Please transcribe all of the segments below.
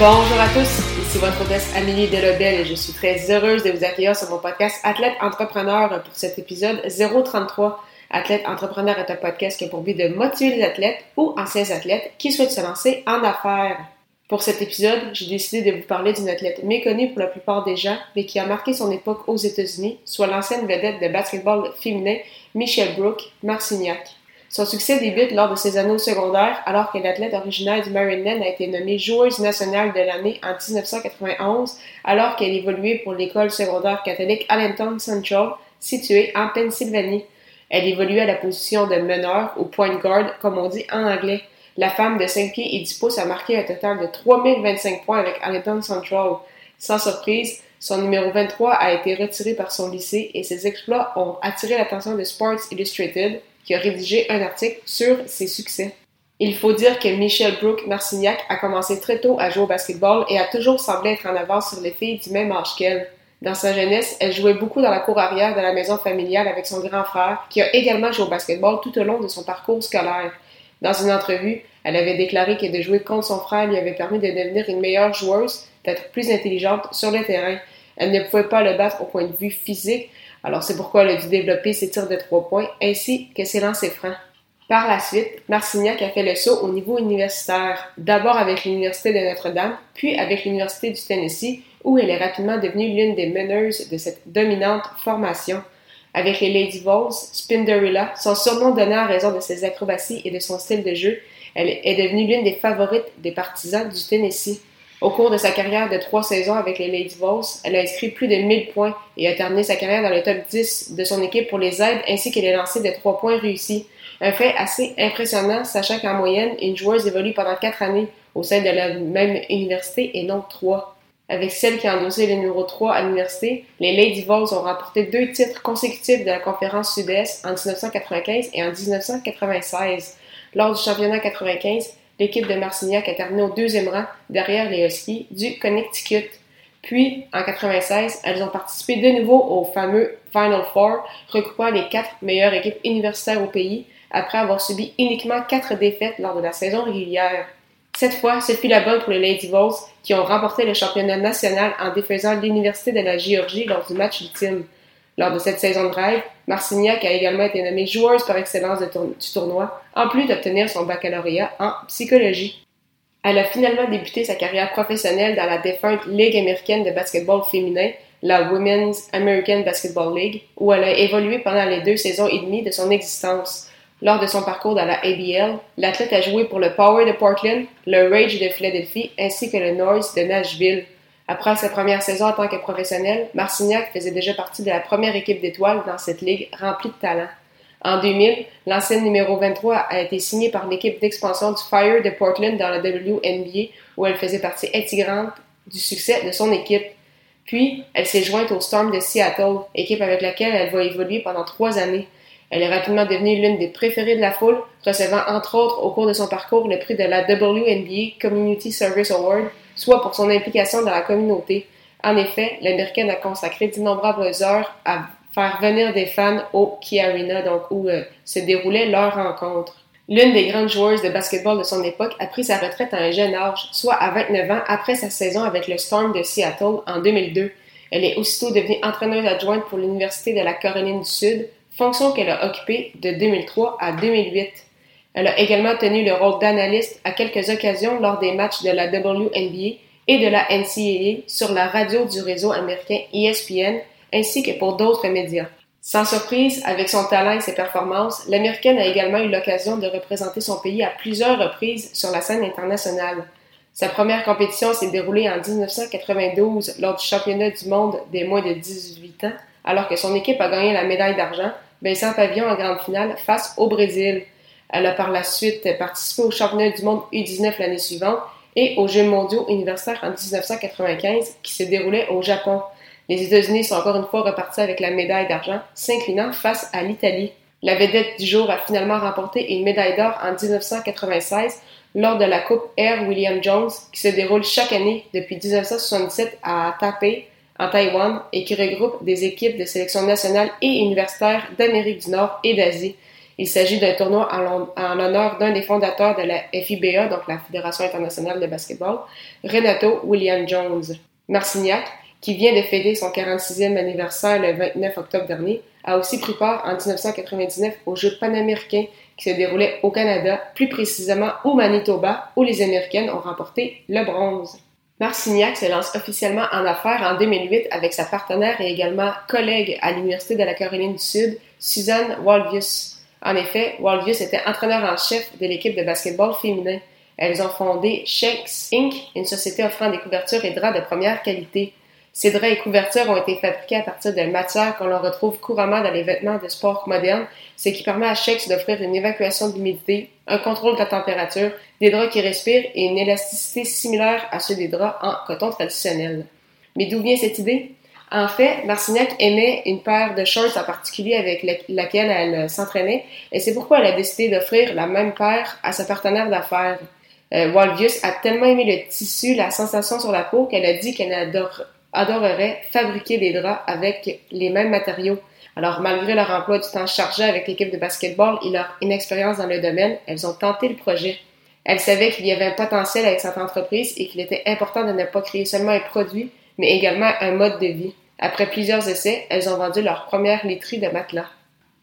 Bonjour à tous, ici votre hôtesse Amélie Delobel et je suis très heureuse de vous accueillir sur mon podcast Athlète Entrepreneur pour cet épisode 033. Athlète Entrepreneur est un podcast qui a pour but de motiver les athlètes ou anciens athlètes qui souhaitent se lancer en affaires. Pour cet épisode, j'ai décidé de vous parler d'une athlète méconnue pour la plupart des gens, mais qui a marqué son époque aux États-Unis, soit l'ancienne vedette de basketball féminin Michelle Brooke Marcignac. Son succès débute lors de ses années au secondaire, alors que l'athlète originaire du Maryland a été nommée joueuse nationale de l'année en 1991, alors qu'elle évoluait pour l'école secondaire catholique Allentown Central, située en Pennsylvanie. Elle évoluait à la position de meneur ou point guard, comme on dit en anglais. La femme de 5 pieds et 10 pouces a marqué un total de 3025 points avec Allentown Central. Sans surprise, son numéro 23 a été retiré par son lycée et ses exploits ont attiré l'attention de Sports Illustrated, qui a rédigé un article sur ses succès. Il faut dire que Michelle Brooke Marcignac a commencé très tôt à jouer au basketball et a toujours semblé être en avance sur les filles du même âge qu'elle. Dans sa jeunesse, elle jouait beaucoup dans la cour arrière de la maison familiale avec son grand frère, qui a également joué au basketball tout au long de son parcours scolaire. Dans une entrevue, elle avait déclaré que de jouer contre son frère lui avait permis de devenir une meilleure joueuse, d'être plus intelligente sur le terrain. Elle ne pouvait pas le battre au point de vue physique, alors c'est pourquoi elle a dû développer ses tirs de trois points ainsi que ses lancers francs. Par la suite, Marcignac a fait le saut au niveau universitaire, d'abord avec l'Université de Notre-Dame, puis avec l'Université du Tennessee, où elle est rapidement devenue l'une des meneuses de cette dominante formation. Avec les Lady Vols, Spinderella, son surnom donné en raison de ses acrobaties et de son style de jeu, elle est devenue l'une des favorites des partisans du Tennessee. Au cours de sa carrière de trois saisons avec les Lady Vols, elle a inscrit plus de 1000 points et a terminé sa carrière dans le top 10 de son équipe pour les aides ainsi que les lancers de trois points réussis. Un fait assez impressionnant, sachant qu'en moyenne, une joueuse évolue pendant quatre années au sein de la même université et non trois. Avec celle qui a endossé le numéro 3 à l'université, les Lady Vols ont remporté deux titres consécutifs de la conférence Sud-Est en 1995 et en 1996. Lors du championnat 95, l'équipe de Marcignac a terminé au deuxième rang derrière les Huskies du Connecticut. Puis, en 96, elles ont participé de nouveau au fameux Final Four, regroupant les quatre meilleures équipes universitaires au pays, après avoir subi uniquement quatre défaites lors de la saison régulière. Cette fois, ce fut la bonne pour les Lady Vols qui ont remporté le championnat national en défaisant l'Université de la Géorgie lors du match ultime. Lors de cette saison de rêve, Marcignac a également été nommée joueuse par excellence du tournoi, en plus d'obtenir son baccalauréat en psychologie. Elle a finalement débuté sa carrière professionnelle dans la défunte Ligue américaine de basketball féminin, la Women's American Basketball League, où elle a évolué pendant les deux saisons et demie de son existence. Lors de son parcours dans la ABL, l'athlète a joué pour le Power de Portland, le Rage de Philadelphie ainsi que le North de Nashville. Après sa première saison en tant que professionnel, Marcignac faisait déjà partie de la première équipe d'étoiles dans cette ligue remplie de talent. En 2000, l'ancienne numéro 23 a été signée par l'équipe d'expansion du Fire de Portland dans la WNBA, où elle faisait partie intégrante du succès de son équipe. Puis, elle s'est jointe au Storm de Seattle, équipe avec laquelle elle va évoluer pendant trois années. Elle est rapidement devenue l'une des préférées de la foule, recevant entre autres au cours de son parcours le prix de la WNBA Community Service Award soit pour son implication dans la communauté. En effet, l'Américaine a consacré d'innombrables heures à faire venir des fans au Key Arena, donc où euh, se déroulait leur rencontre. L'une des grandes joueuses de basketball de son époque a pris sa retraite à un jeune âge, soit à 29 ans après sa saison avec le Storm de Seattle en 2002. Elle est aussitôt devenue entraîneuse adjointe pour l'Université de la Caroline du Sud, fonction qu'elle a occupée de 2003 à 2008. Elle a également tenu le rôle d'analyste à quelques occasions lors des matchs de la WNBA et de la NCAA sur la radio du réseau américain ESPN ainsi que pour d'autres médias. Sans surprise, avec son talent et ses performances, l'Américaine a également eu l'occasion de représenter son pays à plusieurs reprises sur la scène internationale. Sa première compétition s'est déroulée en 1992 lors du championnat du monde des moins de 18 ans, alors que son équipe a gagné la médaille d'argent, baissant pavillon en grande finale face au Brésil. Elle a par la suite participé au championnat du monde U19 l'année suivante et aux Jeux mondiaux universitaires en 1995 qui se déroulaient au Japon. Les États-Unis sont encore une fois repartis avec la médaille d'argent, s'inclinant face à l'Italie. La vedette du jour a finalement remporté une médaille d'or en 1996 lors de la Coupe Air William Jones qui se déroule chaque année depuis 1977 à Taipei, en Taïwan, et qui regroupe des équipes de sélection nationale et universitaire d'Amérique du Nord et d'Asie. Il s'agit d'un tournoi en, l'honneur d'un des fondateurs de la FIBA, donc la Fédération internationale de basketball, Renato William Jones. Marcignac, qui vient de fêter son 46e anniversaire le 29 octobre dernier, a aussi pris part en 1999 aux Jeux panaméricains qui se déroulaient au Canada, plus précisément au Manitoba, où les Américaines ont remporté le bronze. Marcignac se lance officiellement en affaires en 2008 avec sa partenaire et également collègue à l'Université de la Caroline du Sud, Suzanne Walvius. En effet, Walvius était entraîneur en chef de l'équipe de basketball féminin. Elles ont fondé Shakes Inc., une société offrant des couvertures et draps de première qualité. Ces draps et couvertures ont été fabriqués à partir de matières qu'on retrouve couramment dans les vêtements de sport modernes, ce qui permet à Shex d'offrir une évacuation d'humidité, un contrôle de la température, des draps qui respirent et une élasticité similaire à ceux des draps en coton traditionnel. Mais d'où vient cette idée? En fait, Marcignac aimait une paire de shorts en particulier avec laquelle elle s'entraînait, et c'est pourquoi elle a décidé d'offrir la même paire à sa partenaire d'affaires. Euh, Walvius a tellement aimé le tissu, la sensation sur la peau, qu'elle a dit qu'elle adore, adoreraient fabriquer des draps avec les mêmes matériaux. Alors, malgré leur emploi du temps chargé avec l'équipe de basketball et leur inexpérience dans le domaine, elles ont tenté le projet. Elles savaient qu'il y avait un potentiel avec cette entreprise et qu'il était important de ne pas créer seulement un produit, mais également un mode de vie. Après plusieurs essais, elles ont vendu leur première literie de matelas.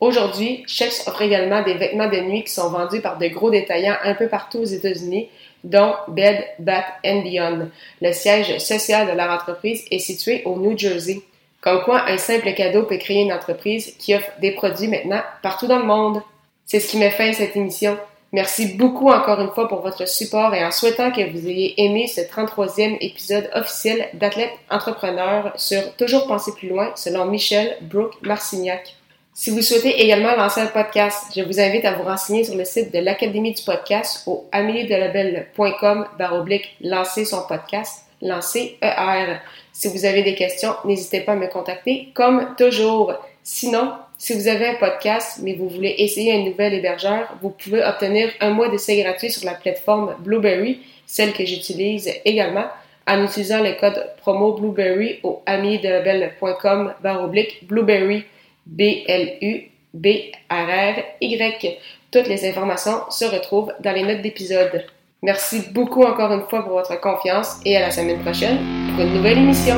Aujourd'hui, Shex offre également des vêtements de nuit qui sont vendus par de gros détaillants un peu partout aux États-Unis, dont Bed Bath Beyond. Le siège social de leur entreprise est situé au New Jersey. Comme quoi, un simple cadeau peut créer une entreprise qui offre des produits maintenant partout dans le monde. C'est ce qui met fin à cette émission. Merci beaucoup encore une fois pour votre support et en souhaitant que vous ayez aimé ce 33e épisode officiel d'Athlète Entrepreneur sur Toujours penser plus loin selon Michel Brooke Marcignac. Si vous souhaitez également lancer un podcast, je vous invite à vous renseigner sur le site de l'Académie du podcast au ameliedelabel.com baroblique lancer son podcast, lancer ER. Si vous avez des questions, n'hésitez pas à me contacter comme toujours. Sinon, si vous avez un podcast, mais vous voulez essayer un nouvel hébergeur, vous pouvez obtenir un mois d'essai gratuit sur la plateforme Blueberry, celle que j'utilise également, en utilisant le code promo Blueberry au ameliedelabel.com baroblique Blueberry. B-L-U-B-R-R-Y. Toutes les informations se retrouvent dans les notes d'épisode. Merci beaucoup encore une fois pour votre confiance et à la semaine prochaine pour une nouvelle émission.